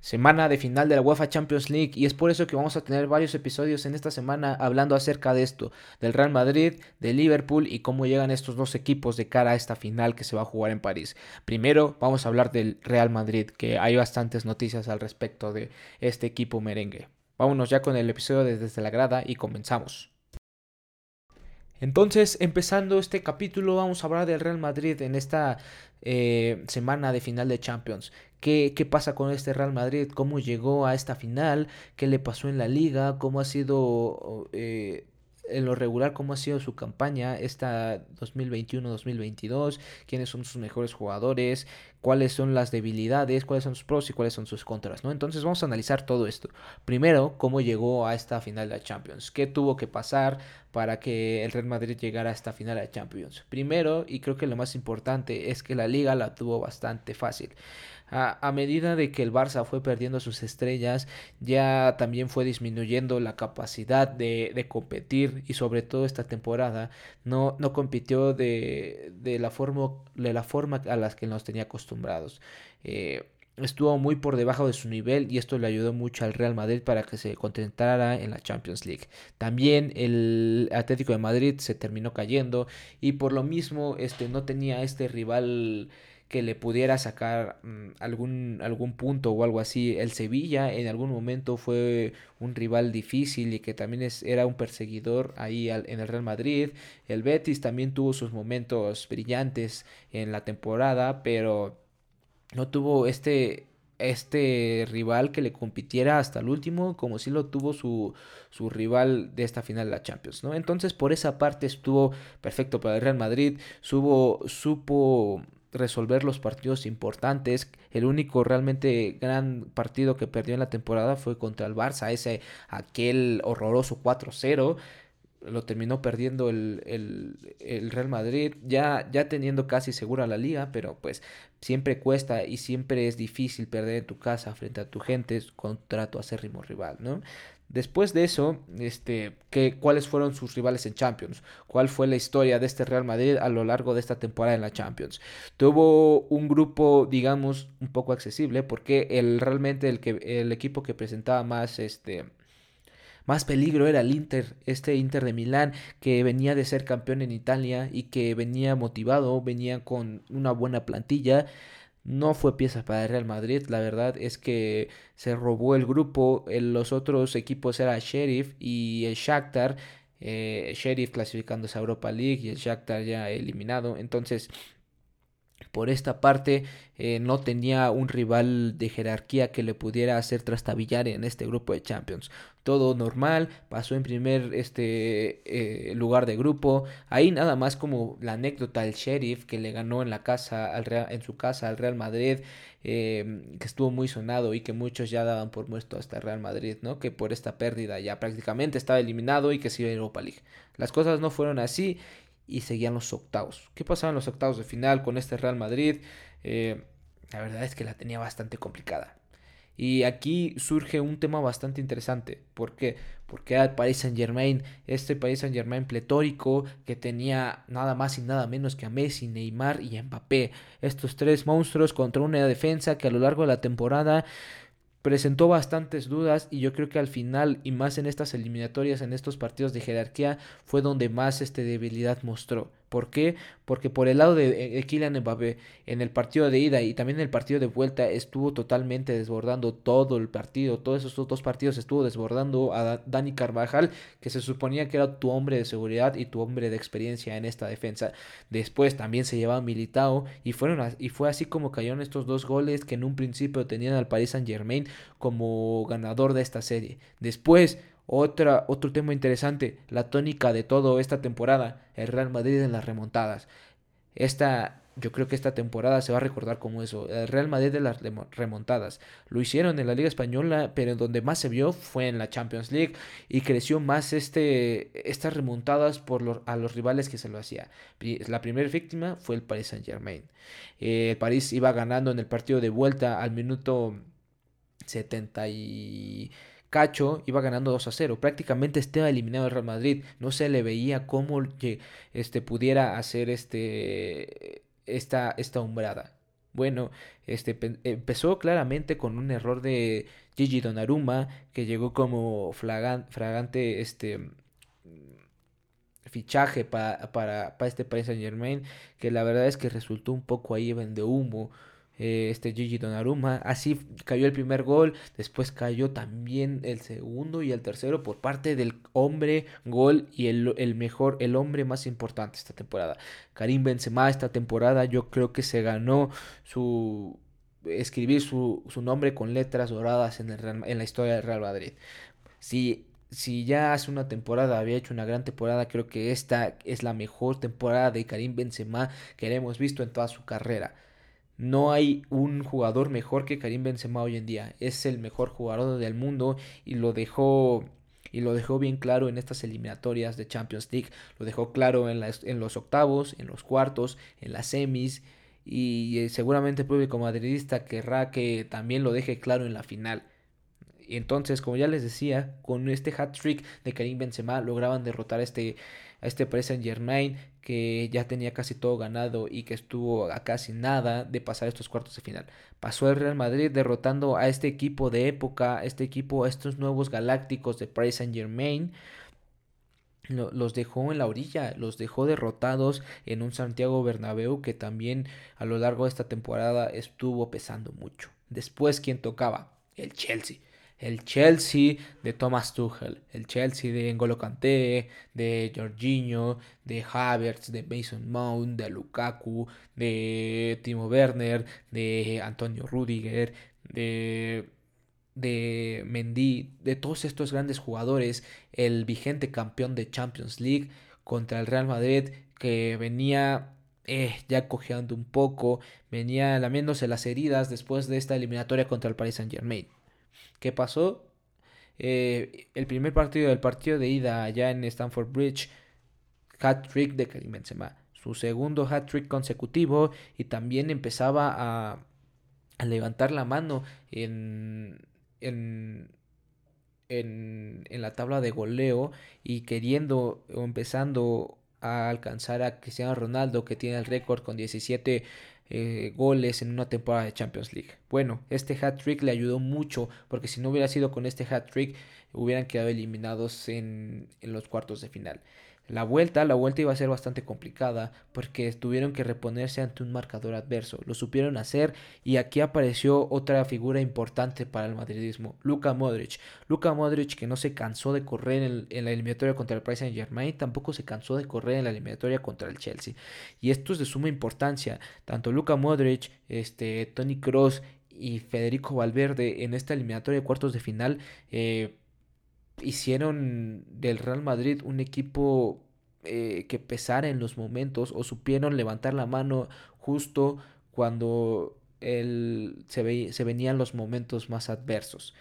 semana de final de la UEFA Champions League y es por eso que vamos a tener varios episodios en esta semana hablando acerca de esto, del Real Madrid, del Liverpool y cómo llegan estos dos equipos de cara a esta final que se va a jugar en París. Primero vamos a hablar del Real Madrid, que hay bastantes noticias al respecto de este equipo merengue. Vámonos ya con el episodio desde la grada y comenzamos. Entonces, empezando este capítulo, vamos a hablar del Real Madrid en esta eh, semana de final de Champions. ¿Qué, ¿Qué, pasa con este Real Madrid? ¿Cómo llegó a esta final? ¿Qué le pasó en la liga? ¿Cómo ha sido eh, en lo regular cómo ha sido su campaña esta 2021-2022, quiénes son sus mejores jugadores, cuáles son las debilidades, cuáles son sus pros y cuáles son sus contras, ¿no? Entonces vamos a analizar todo esto. Primero, cómo llegó a esta final de la Champions, qué tuvo que pasar para que el Real Madrid llegara a esta final de la Champions. Primero, y creo que lo más importante es que la liga la tuvo bastante fácil a, medida de que el Barça fue perdiendo sus estrellas, ya también fue disminuyendo la capacidad de, competir y sobre todo esta temporada no, no compitió de, de, la forma, de la forma a las que nos tenía acostumbrados. Eh, estuvo muy por debajo de su nivel y esto le ayudó mucho al Real Madrid para que se concentrara en la Champions League. También el Atlético de Madrid se terminó cayendo y por lo mismo este no tenía este rival que le pudiera sacar mm, algún, algún punto o algo así. El Sevilla en algún momento fue un rival difícil y que también es, era un perseguidor ahí en el Real Madrid. El Betis también tuvo sus momentos brillantes en la temporada, pero no tuvo este, este rival que le compitiera hasta el último, como si lo tuvo su, su, rival de esta final de la Champions, ¿no? Entonces, por esa parte estuvo perfecto para el Real Madrid, supo, supo resolver los partidos importantes. El único realmente gran partido que perdió en la temporada fue contra el Barça, ese aquel horroroso 4-0. Lo terminó perdiendo el, el, Real Madrid, ya, ya teniendo casi segura la liga, pero pues siempre cuesta y siempre es difícil perder en tu casa frente a tu gente contra tu acérrimo rival, ¿no? Después de eso, este, ¿qué, ¿cuáles fueron sus rivales en Champions? ¿Cuál fue la historia de este Real Madrid a lo largo de esta temporada en la Champions? Tuvo un grupo, digamos, un poco accesible, porque el, realmente el, que, el equipo que presentaba más, este, más peligro era el Inter, este Inter de Milán, que venía de ser campeón en Italia y que venía motivado, venía con una buena plantilla no fue pieza para el Real Madrid. La verdad es que se robó el grupo. los otros equipos eran Sheriff y el Shakhtar. Eh, Sheriff clasificándose a Europa League y el Shakhtar ya eliminado. Entonces por esta parte eh, no tenía un rival de jerarquía que le pudiera hacer trastabillar en este grupo de Champions. Todo normal, pasó en primer este eh, lugar de grupo. Ahí nada más como la anécdota del sheriff que le ganó en la casa al en su casa al Real Madrid, em, que estuvo muy sonado y que muchos ya daban por muerto hasta el Real Madrid, ¿no? Que por esta pérdida ya prácticamente estaba eliminado y que a Europa League. Las cosas no fueron así y seguían los octavos. ¿Qué pasaba en los octavos de final con este Real Madrid? Eh, la verdad es que la tenía bastante complicada. Y aquí surge un tema bastante interesante. ¿Por qué? Porque el Paris Saint Germain, este Paris Saint Germain pletórico que tenía nada más y nada menos que a Messi, Neymar y Mbappé. Estos tres monstruos contra una defensa que a lo largo de la temporada presentó bastantes dudas y yo creo que al final y más en estas eliminatorias, en estos partidos de jerarquía, fue donde más este debilidad mostró. ¿Por qué? Porque por el lado de, eh, Kylian Mbappé, en el partido de ida y también en el partido de vuelta, estuvo totalmente desbordando todo el partido. Todos esos dos partidos estuvo desbordando a Dani Carvajal, que se suponía que era tu hombre de seguridad y tu hombre de experiencia en esta defensa. Después también se llevaba Militao y, fueron, y fue así como cayeron estos dos goles que en un principio tenían al Paris Saint Germain como ganador de esta serie. Después otra, otro tema interesante, la tónica de toda esta temporada, el Real Madrid en las remontadas. Esta, yo creo que esta temporada se va a recordar como eso, el Real Madrid de las remontadas. Lo hicieron en la Liga Española, pero en donde más se vio fue en la Champions League y creció más este, estas remontadas por a los rivales que se lo hacía. La primera víctima fue el Paris Saint Germain. el París iba ganando en el partido de vuelta al minuto 70 y Cacho iba ganando 2 a 0. Prácticamente estaba eliminado el Real Madrid. No se le veía cómo este, pudiera hacer este, esta, esta umbrada. Bueno, este empezó claramente con un error de Gigi Donnarumma que llegó como fragante este fichaje para, para, este Paris Saint Germain que la verdad es que resultó un poco ahí de humo eh, este Gigi Donnarumma. Así cayó el primer gol, después cayó también el segundo y el tercero por parte del hombre gol y el, mejor, el hombre más importante esta temporada. Karim Benzema esta temporada yo creo que se ganó su escribir su, nombre con letras doradas en, el en la historia del Real Madrid. Si si ya hace una temporada había hecho una gran temporada, creo que esta es la mejor temporada de Karim Benzema que hemos visto en toda su carrera. No hay un jugador mejor que Karim Benzema hoy en día. Es el mejor jugador del mundo y lo dejó y lo dejó bien claro en estas eliminatorias de Champions League. Lo dejó claro en, en los octavos, en los cuartos, en las semis y eh, seguramente el público madridista querrá que también lo deje claro en la final. Y entonces, como ya les decía, con este hat trick de Karim Benzema lograban derrotar a este a este Paris Saint Germain que ya tenía casi todo ganado y que estuvo a casi nada de pasar estos cuartos de final. Pasó el Real Madrid derrotando a este equipo de época, este equipo, estos nuevos galácticos de Paris Saint Germain. Los dejó en la orilla, los dejó derrotados en un Santiago Bernabéu que también a lo largo de esta temporada estuvo pesando mucho. Después, ¿quién tocaba? El Chelsea el Chelsea de Thomas Tuchel, el Chelsea de N'Golo Kanté, de Jorginho, de Havertz, de Mason Mount, de Lukaku, de Timo Werner, de Antonio Rudiger, de de Mendy, de todos estos grandes jugadores, el vigente campeón de Champions League contra el Real Madrid que venía eh, ya cojeando un poco, venía lamiéndose las heridas después de esta eliminatoria contra el Paris Saint Germain. ¿Qué pasó? Eh, el primer partido del partido de ida allá en Stamford Bridge, hat trick de Karim. Su segundo hat trick consecutivo y también empezaba a, a levantar la mano en, en, en, en, la tabla de goleo y queriendo o empezando a alcanzar a Cristiano Ronaldo que tiene el récord con 17 eh, goles en una temporada de Champions League. Bueno, este hat trick le ayudó mucho porque si no hubiera sido con este hat trick hubieran quedado eliminados en, en los cuartos de final. La vuelta, la vuelta iba a ser bastante complicada porque tuvieron que reponerse ante un marcador adverso. Lo supieron hacer y aquí apareció otra figura importante para el madridismo, Luka Modric. Luka Modric que no se cansó de correr en, la eliminatoria contra el Paris Saint Germain, tampoco se cansó de correr en la eliminatoria contra el Chelsea. Y esto es de suma importancia. Tanto Luka Modric, este, Tony Cross y Federico Valverde en esta eliminatoria de cuartos de final eh, hicieron del Real Madrid un equipo eh, que pesara en los momentos o supieron levantar la mano justo cuando el, se, se venían los momentos más adversos.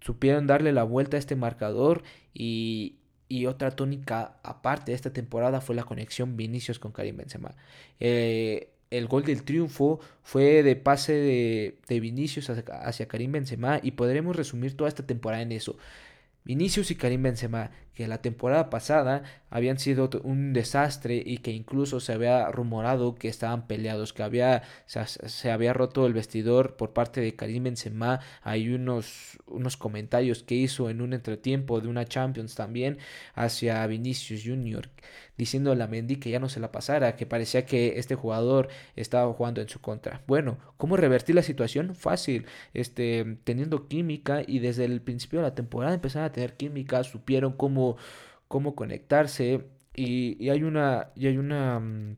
Supieron darle la vuelta a este marcador y, y otra tónica aparte de esta temporada fue la conexión Vinicius con Karim Benzema. Eh, el gol del triunfo fue de pase de, de Vinicius hacia, hacia, Karim Benzema y podremos resumir toda esta temporada en eso. Vinicius y Karim Benzema, que la temporada pasada habían sido un desastre y que incluso se había rumorado que estaban peleados, que había, se, había roto el vestidor por parte de Karim Benzema. Hay unos, unos comentarios que hizo en un entretiempo de una Champions también hacia Vinicius Jr., diciendo a Mendy que ya no se la pasara, que parecía que este jugador estaba jugando en su contra. Bueno, ¿cómo revertir la situación? Fácil, este, teniendo química y desde el principio de la temporada empezaron a tener química, supieron cómo cómo conectarse y, hay una, y hay una, mm,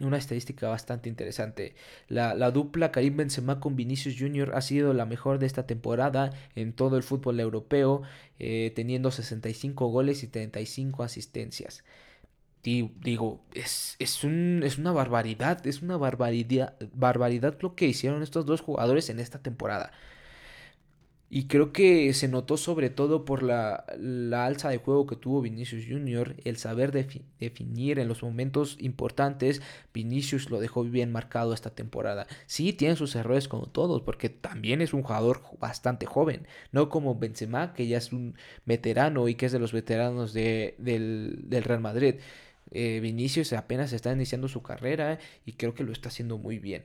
una estadística bastante interesante. La, dupla Karim Benzema con Vinicius Jr. ha sido la mejor de esta temporada en todo el fútbol europeo, eh, teniendo 65 goles y 35 asistencias. Y digo, es, es, un, es una barbaridad, es una barbaridad, barbaridad lo que hicieron estos dos jugadores en esta temporada. Y creo que se notó sobre todo por la, alza de juego que tuvo Vinicius Jr., el saber definir en los momentos importantes. Vinicius lo dejó bien marcado esta temporada. Sí, tiene sus errores como todos, porque también es un jugador bastante joven, no como Benzema, que ya es un veterano y que es de los veteranos del, del Real Madrid. Eh, Vinicius apenas está iniciando su carrera y creo que lo está haciendo muy bien.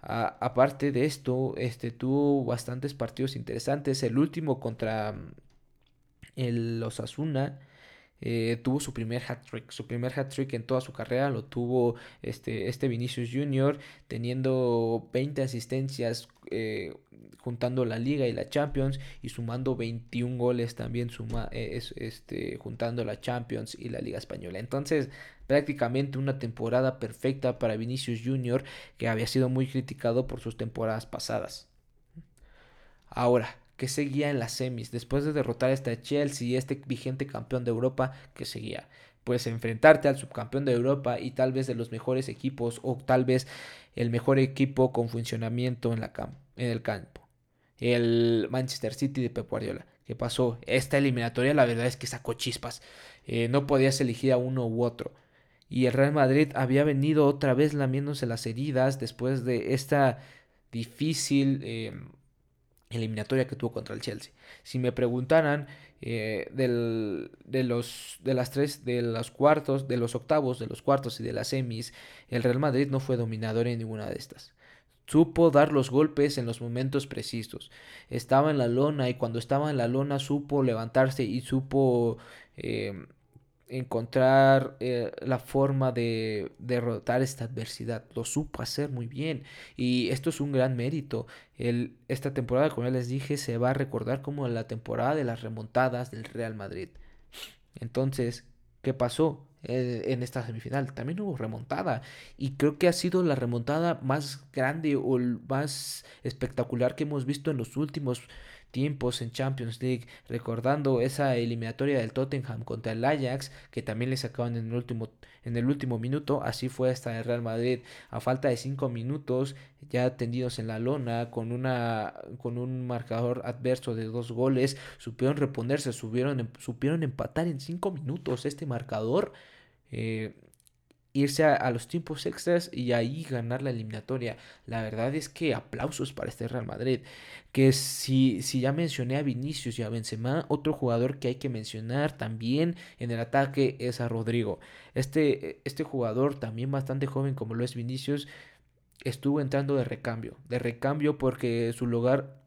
Aparte de esto, este, tuvo bastantes partidos interesantes. El último contra mm, el Osasuna. Eh, tuvo su primer hat trick, su primer hat trick en toda su carrera lo tuvo este, este Vinicius Jr. teniendo 20 asistencias eh, juntando la liga y la Champions y sumando 21 goles también suma, eh, este, juntando la Champions y la liga española. Entonces prácticamente una temporada perfecta para Vinicius Jr. que había sido muy criticado por sus temporadas pasadas. Ahora, ¿qué seguía en las semis? Después de derrotar a este Chelsea y este vigente campeón de Europa, ¿qué seguía? Pues enfrentarte al subcampeón de Europa y tal vez de los mejores equipos o tal vez el mejor equipo con funcionamiento en, la en el campo. El Manchester City de Pep Guardiola. ¿Qué pasó? Esta eliminatoria la verdad es que sacó chispas. Eh, no podías elegir a uno u otro y el Real Madrid había venido otra vez lamiéndose las heridas después de esta difícil eh, eliminatoria que tuvo contra el Chelsea. Si me preguntaran eh, del, de los de las tres de los cuartos, de los octavos, de los cuartos y de las semis, el Real Madrid no fue dominador en ninguna de estas. Supo dar los golpes en los momentos precisos. Estaba en la lona y cuando estaba en la lona supo levantarse y supo eh, encontrar eh, la forma de derrotar esta adversidad. Lo supo hacer muy bien y esto es un gran mérito. Esta temporada, como ya les dije, se va a recordar como la temporada de las remontadas del Real Madrid. Entonces, ¿qué pasó? Eh, en esta semifinal también hubo remontada y creo que ha sido la remontada más grande o más espectacular que hemos visto en los últimos tiempos en Champions League, recordando esa eliminatoria del Tottenham contra el Ajax, que también le sacaban en el último, en el último minuto, así fue hasta el Real Madrid, a falta de cinco minutos, ya tendidos en la lona, con, una, con un marcador adverso de dos goles, supieron reponerse, supieron, em, supieron empatar en cinco minutos este marcador. Eh, irse a, los tiempos extras y ahí ganar la eliminatoria. La verdad es que aplausos para este Real Madrid. Que si, si ya mencioné a Vinicius y a Benzema, otro jugador que hay que mencionar también en el ataque es a Rodrigo. Este, este jugador también bastante joven como lo es Vinicius estuvo entrando de recambio. De recambio porque su lugar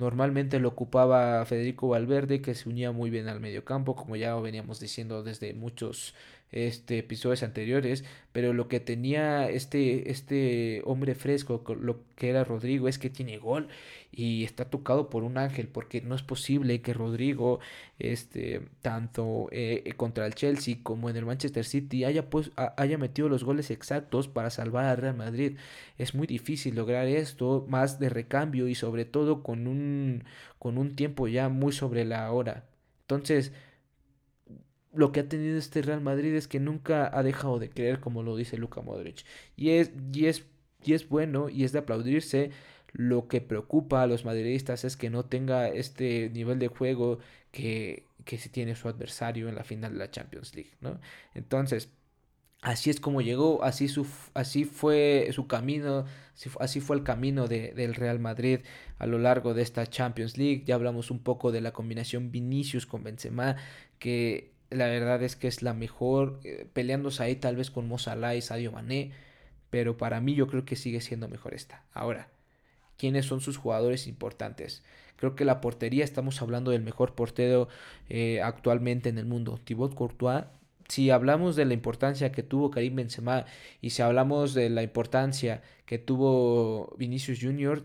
Normalmente lo ocupaba Federico Valverde, que se unía muy bien al mediocampo, como ya veníamos diciendo desde muchos este, episodios anteriores, pero lo que tenía este, este hombre fresco, lo que era Rodrigo, es que tiene gol y está tocado por un ángel, porque no es posible que Rodrigo, este, tanto eh, contra el Chelsea como en el Manchester City, haya, pues, haya metido los goles exactos para salvar al Real Madrid. Es muy difícil lograr esto, más de recambio y sobre todo con un, con un tiempo ya muy sobre la hora. Entonces, lo que ha tenido este Real Madrid es que nunca ha dejado de creer, como lo dice Luka Modric. Y es, y es, y es bueno y es de aplaudirse. Lo que preocupa a los madridistas es que no tenga este nivel de juego que, que si tiene su adversario en la final de la Champions League, ¿no? Entonces, así es como llegó, así, su, así fue su camino, así, fue el camino de, del Real Madrid a lo largo de esta Champions League. Ya hablamos un poco de la combinación Vinicius con Benzema, que la verdad es que es la mejor, eh, peleándose ahí tal vez con Mo y Sadio Mané, pero para mí yo creo que sigue siendo mejor esta. Ahora, ¿quiénes son sus jugadores importantes? Creo que la portería, estamos hablando del mejor portero eh, actualmente en el mundo, Thibaut Courtois. Si hablamos de la importancia que tuvo Karim Benzema y si hablamos de la importancia que tuvo Vinicius Jr.,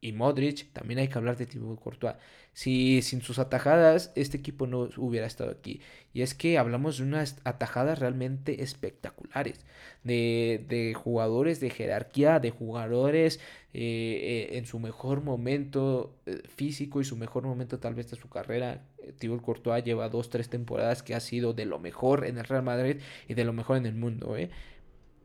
y Modric, también hay que hablar de Thibaut Courtois. Si sin sus atajadas este equipo no hubiera estado aquí. Y es que hablamos de unas atajadas realmente espectaculares. De, de jugadores de jerarquía, de jugadores eh, eh, en su mejor momento eh, físico y su mejor momento tal vez de su carrera. Thibaut Courtois lleva dos, tres temporadas que ha sido de lo mejor en el Real Madrid y de lo mejor en el mundo. ¿eh?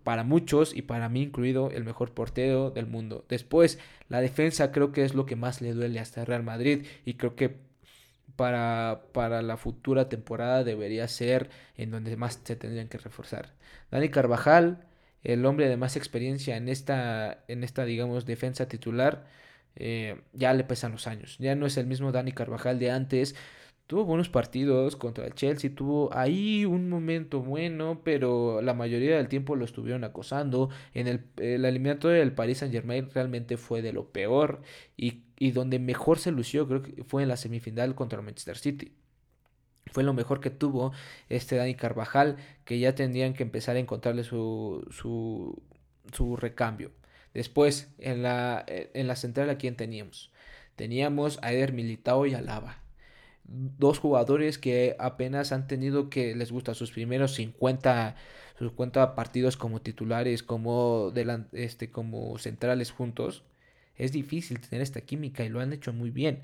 Para muchos y para mí incluido el mejor portero del mundo. Después, la defensa creo que es lo que más le duele hasta Real Madrid y creo que para, para la futura temporada debería ser en donde más se tendrían que reforzar. Dani Carvajal, el hombre de más experiencia en esta, en esta digamos, defensa titular, eh, ya le pesan los años. Ya no es el mismo Dani Carvajal de antes tuvo buenos partidos contra el Chelsea, tuvo ahí un momento bueno, pero la mayoría del tiempo lo estuvieron acosando. En el, el eliminatorio del Paris Saint Germain realmente fue de lo peor y, y donde mejor se lució creo que fue en la semifinal contra el Manchester City. Fue lo mejor que tuvo este Dani Carvajal, que ya tendrían que empezar a encontrarle su, su, su recambio. Después, en la, en la central, ¿a quién teníamos? Teníamos a Eder Militao y a Lava. Dos jugadores que apenas han tenido que les gusta sus primeros 50, sus 50 partidos como titulares, como, este, como centrales juntos. Es difícil tener esta química y lo han hecho muy bien.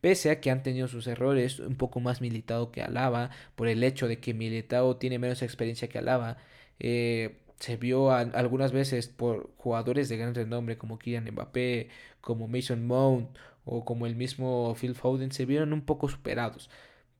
Pese a que han tenido sus errores, un poco más Militao que Alaba, por el hecho de que Militao tiene menos experiencia que Alaba. Eh, se vio algunas veces por jugadores de gran renombre como Kylian Mbappé, como Mason Mount o como el mismo Phil Foden, se vieron un poco superados.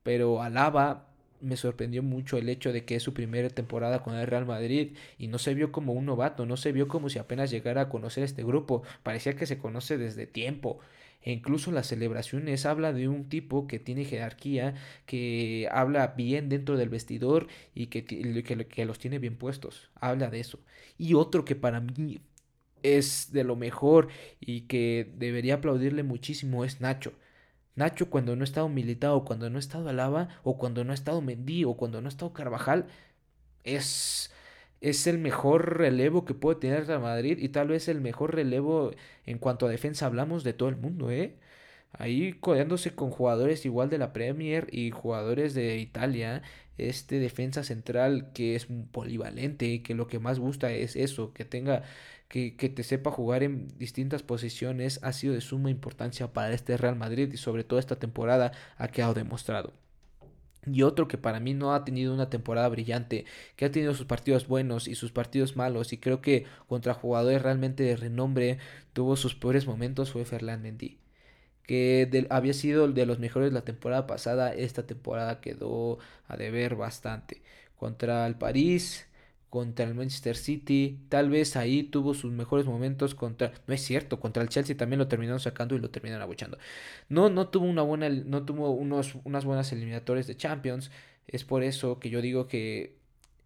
Pero Alaba me sorprendió mucho el hecho de que es su primera temporada con el Real Madrid y no se vio como un novato, no se vio como si apenas llegara a conocer este grupo, parecía que se conoce desde tiempo e incluso las celebraciones habla de un tipo que tiene jerarquía, que habla bien dentro del vestidor y que, que, los tiene bien puestos. Habla de eso. Y otro que para mí es de lo mejor y que debería aplaudirle muchísimo es Nacho. Nacho cuando no ha estado militado, cuando no ha estado Alaba, o cuando no ha estado Mendy, o cuando no ha estado Carvajal, es es el mejor relevo que puede tener Real Madrid y tal vez el mejor relevo en cuanto a defensa hablamos de todo el mundo, ¿eh? Ahí codeándose con jugadores igual de la Premier y jugadores de Italia, este defensa central que es polivalente, que lo que más gusta es eso, que tenga, que, que te sepa jugar en distintas posiciones, ha sido de suma importancia para este Real Madrid y sobre todo esta temporada ha quedado demostrado. Y otro que para mí no ha tenido una temporada brillante, que ha tenido sus partidos buenos y sus partidos malos, y creo que contra jugadores realmente de renombre tuvo sus peores momentos, fue Ferland Mendy. Que había sido de los mejores la temporada pasada, esta temporada quedó a deber bastante. Contra el París, contra el Manchester City, tal vez ahí tuvo sus mejores momentos contra, no es cierto, contra el Chelsea también lo terminaron sacando y lo terminaron abuchando. No, no tuvo una buena, no tuvo unos, unas buenas eliminatorias de Champions, es por eso que yo digo que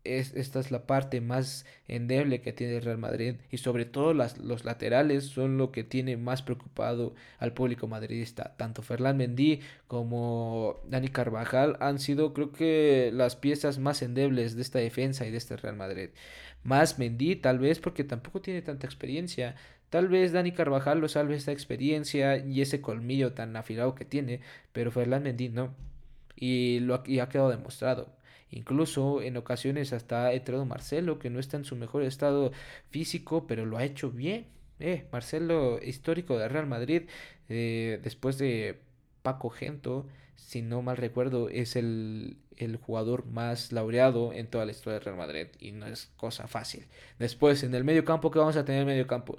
es, esta es la parte más endeble que tiene el Real Madrid y sobre todo las, los laterales son lo que tiene más preocupado al público madridista. Tanto Ferland Mendy como Dani Carvajal han sido creo que las piezas más endebles de esta defensa y de este Real Madrid. Más Mendy tal vez porque tampoco tiene tanta experiencia. Tal vez Dani Carvajal lo salve esta experiencia y ese colmillo tan afilado que tiene, pero Ferland Mendy no. Y, lo, y ha quedado demostrado. Incluso en ocasiones hasta ha entrado Marcelo, que no está en su mejor estado físico, pero lo ha hecho bien. Eh, Marcelo, histórico de Real Madrid, eh, después de Paco Gento, si no mal recuerdo, es el, el, jugador más laureado en toda la historia de Real Madrid y no es cosa fácil. Después, en el medio campo, ¿qué vamos a tener en medio campo?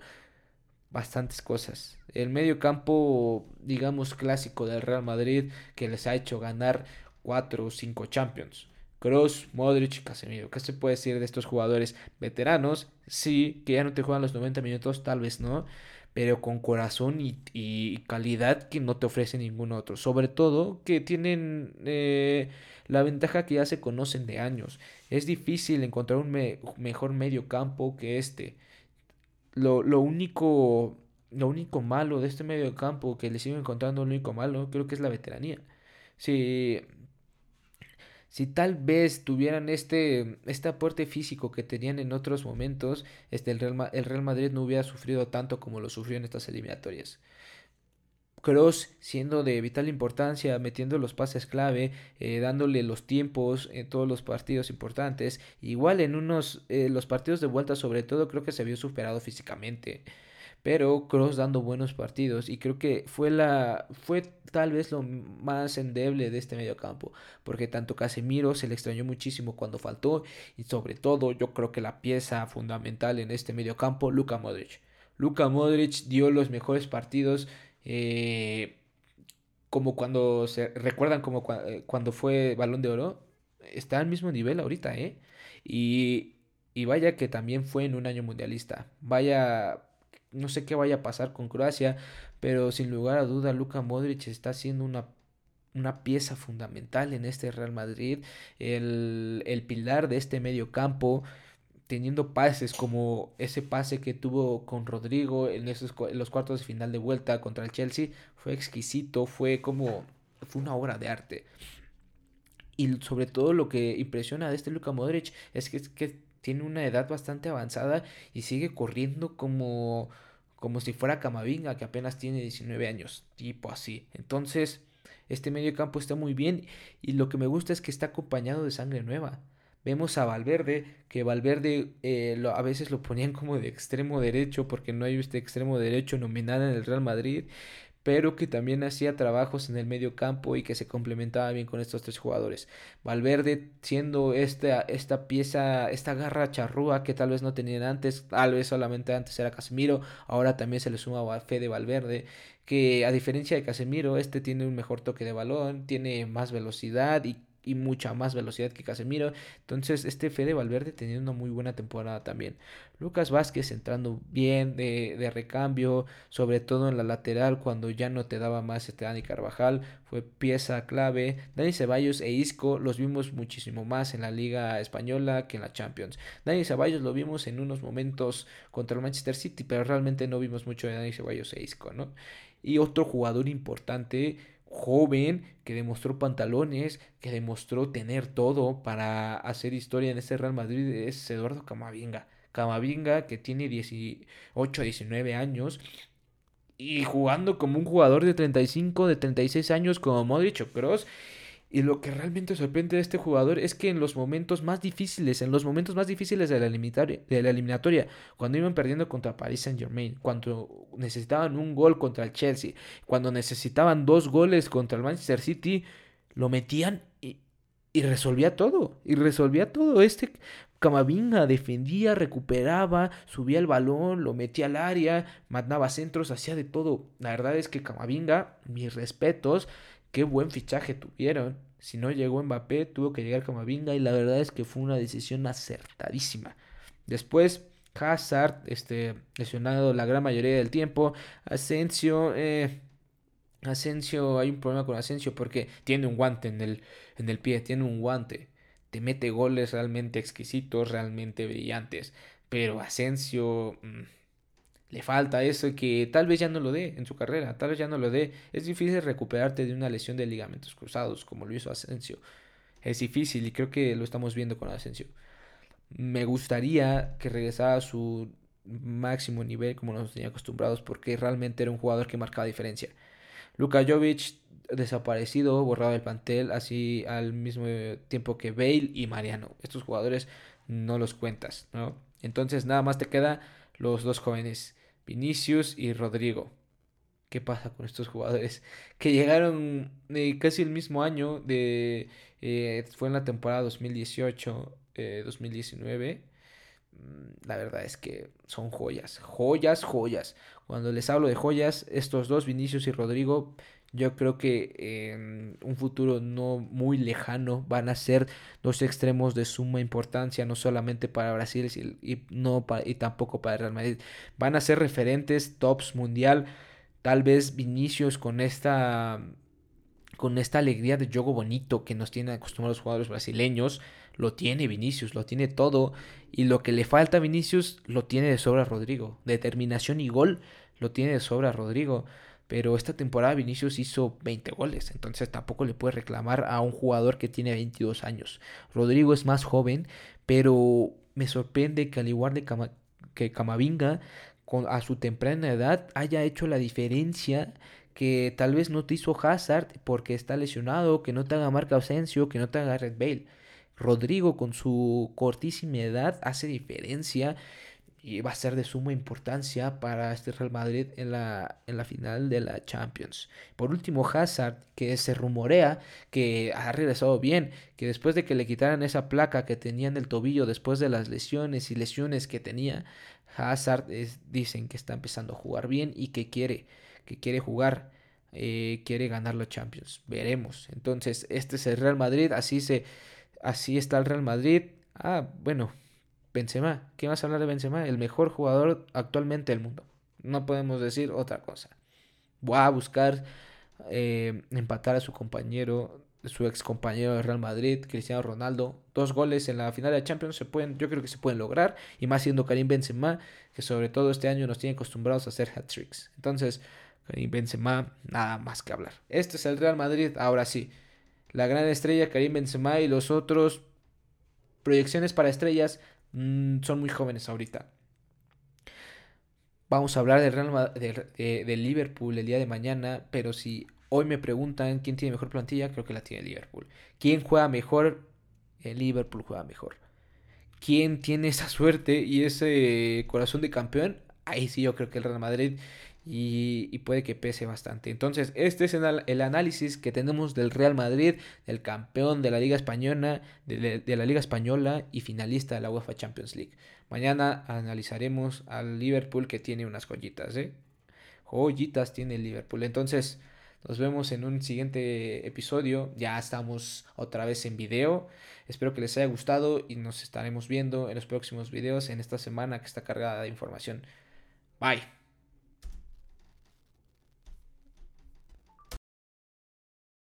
Bastantes cosas. El medio campo, digamos, clásico del Real Madrid que les ha hecho ganar 4 o 5 Champions. Kroos, Modric Casemiro. ¿Qué se puede decir de estos jugadores veteranos? Sí, que ya no te juegan los 90 minutos, tal vez no, pero con corazón y, calidad que no te ofrece ningún otro. Sobre todo que tienen eh, la ventaja que ya se conocen de años. Es difícil encontrar un mejor medio campo que este. Lo, lo, único, lo único malo de este medio campo que le sigo encontrando, lo único malo, creo que es la veteranía. Si si tal vez tuvieran este, este aporte físico que tenían en otros momentos, este, el, Real, el Real Madrid no hubiera sufrido tanto como lo sufrió en estas eliminatorias. Cross siendo de vital importancia, metiendo los pases clave, eh, dándole los tiempos en todos los partidos importantes. Igual en unos, eh, los partidos de vuelta sobre todo creo que se vio superado físicamente pero Cross dando buenos partidos y creo que fue la fue tal vez lo más endeble de este medio campo porque tanto Casemiro se le extrañó muchísimo cuando faltó y sobre todo yo creo que la pieza fundamental en este medio campo Luka Modric. Luka Modric dio los mejores partidos eh, como cuando se recuerdan como eh, cuando fue Balón de Oro está al mismo nivel ahorita eh y y vaya que también fue en un año mundialista. Vaya no sé qué vaya a pasar con Croacia, pero sin lugar a duda Luka Modric está haciendo una una pieza fundamental en este Real Madrid, el, el pilar de este medio campo, teniendo pases como ese pase que tuvo con Rodrigo en, esos, los cuartos de final de vuelta contra el Chelsea, fue exquisito, fue como, fue una obra de arte. Y sobre todo lo que impresiona de este Luka Modric es que, es que tiene una edad bastante avanzada y sigue corriendo como, como si fuera Camavinga, que apenas tiene 19 años, tipo así. Entonces, este medio campo está muy bien y lo que me gusta es que está acompañado de sangre nueva. Vemos a Valverde, que Valverde eh, lo, a veces lo ponían como de extremo derecho porque no hay este extremo derecho nominal en el Real Madrid, pero que también hacía trabajos en el medio campo y que se complementaba bien con estos tres jugadores. Valverde siendo esta, esta pieza, esta garra charrúa que tal vez no tenían antes, tal vez solamente antes era Casemiro, ahora también se le suma de Valverde, que a diferencia de Casemiro, este tiene un mejor toque de balón, tiene más velocidad y y mucha más velocidad que Casemiro. Entonces, este Fede Valverde teniendo una muy buena temporada también. Lucas Vázquez entrando bien de, de, recambio, sobre todo en la lateral cuando ya no te daba más este Dani Carvajal, fue pieza clave. Dani Ceballos e Isco los vimos muchísimo más en la Liga Española que en la Champions. Dani Ceballos lo vimos en unos momentos contra el Manchester City, pero realmente no vimos mucho de Dani Ceballos e Isco, ¿no? Y otro jugador importante joven, que demostró pantalones, que demostró tener todo para hacer historia en este Real Madrid es Eduardo Camavinga. Camavinga que tiene 18, 19 años y jugando como un jugador de 35, de 36 años como Modric o Kroos y lo que realmente sorprende de este jugador es que en los momentos más difíciles, en los momentos más difíciles de la eliminatoria, de la eliminatoria cuando iban perdiendo contra Paris Saint Germain, cuando necesitaban un gol contra el Chelsea, cuando necesitaban dos goles contra el Manchester City, lo metían y, y resolvía todo. Y resolvía todo. Este Camavinga defendía, recuperaba, subía el balón, lo metía al área, mandaba centros, hacía de todo. La verdad es que Camavinga, mis respetos, qué buen fichaje tuvieron. Si no llegó Mbappé, tuvo que llegar Camavinga y la verdad es que fue una decisión acertadísima. Después, Hazard, este, lesionado la gran mayoría del tiempo. Asensio, eh, Asensio, hay un problema con Asensio porque tiene un guante en el, en el pie, tiene un guante. Te mete goles realmente exquisitos, realmente brillantes. Pero Asensio... Mm, le falta eso que tal vez ya no lo dé en su carrera, tal vez ya no lo dé. Es difícil recuperarte de una lesión de ligamentos cruzados, como lo hizo Asensio. Es difícil y creo que lo estamos viendo con Asensio. Me gustaría que regresara a su máximo nivel como nos tenía acostumbrados porque realmente era un jugador que marcaba diferencia. Luka Jovic desaparecido, borrado del plantel, así al mismo tiempo que Bale y Mariano. Estos jugadores no los cuentas, ¿no? Entonces nada más te queda los dos jóvenes Vinicius y Rodrigo. ¿Qué pasa con estos jugadores? Que llegaron eh, casi el mismo año, de, eh, fue en la temporada 2018-2019. Eh, mm, la verdad es que son joyas, joyas, joyas. Cuando les hablo de joyas, estos dos, Vinicius y Rodrigo, yo creo que en un futuro no muy lejano van a ser dos extremos de suma importancia, no solamente para Brasil y, no y tampoco para Real Madrid. Van a ser referentes tops mundial. Tal vez Vinicius con esta con esta alegría de juego bonito que nos tienen acostumbrados los jugadores brasileños, lo tiene Vinicius, lo tiene todo. Y lo que le falta a Vinicius lo tiene de sobra Rodrigo. Determinación y gol lo tiene de sobra Rodrigo. Pero esta temporada Vinicius hizo 20 goles, entonces tampoco le puede reclamar a un jugador que tiene 22 años. Rodrigo es más joven, pero me sorprende que al igual que Camavinga, con, a su temprana edad, haya hecho la diferencia que tal vez no te hizo Hazard porque está lesionado, que no te haga Marca Asensio, que no te haga Red Bale. Rodrigo con su cortísima edad hace diferencia y va a ser de suma importancia para este Real Madrid en la, en la final de la Champions. Por último, Hazard, que se rumorea que ha regresado bien, que después de que le quitaran esa placa que tenía en el tobillo después de las lesiones y lesiones que tenía, Hazard dicen que está empezando a jugar bien y que quiere, que quiere jugar, eh, quiere ganar la Champions. Veremos. Entonces, este es el Real Madrid, así se, así está el Real Madrid. Ah, bueno, Benzema. ¿Qué a hablar de Benzema? El mejor jugador actualmente del mundo. No podemos decir otra cosa. Voy a buscar eh, empatar a su compañero, su ex compañero de Real Madrid, Cristiano Ronaldo. Dos goles en la final de Champions se pueden, yo creo que se pueden lograr. Y más siendo Karim Benzema, que sobre todo este año nos tiene acostumbrados a hacer hat-tricks. Entonces, Karim Benzema, nada más que hablar. Este es el Real Madrid, ahora sí. La gran estrella Karim Benzema y los otros proyecciones para estrellas mm, son muy jóvenes ahorita. Vamos a hablar del, Real del Liverpool el día de mañana, pero si hoy me preguntan quién tiene mejor plantilla, creo que la tiene Liverpool. ¿Quién juega mejor? El Liverpool juega mejor. ¿Quién tiene esa suerte y ese corazón de campeón? Ahí sí yo creo que el Real Madrid y, puede que pese bastante. Entonces, este es el, análisis que tenemos del Real Madrid, del campeón de la Liga Española, de, la Liga Española y finalista de la UEFA Champions League. Mañana analizaremos al Liverpool que tiene unas joyitas, ¿eh? Joyitas tiene el Liverpool. Entonces, nos vemos en un siguiente episodio. Ya estamos otra vez en video. Espero que les haya gustado y nos estaremos viendo en los próximos videos en esta semana que está cargada de información. Bye.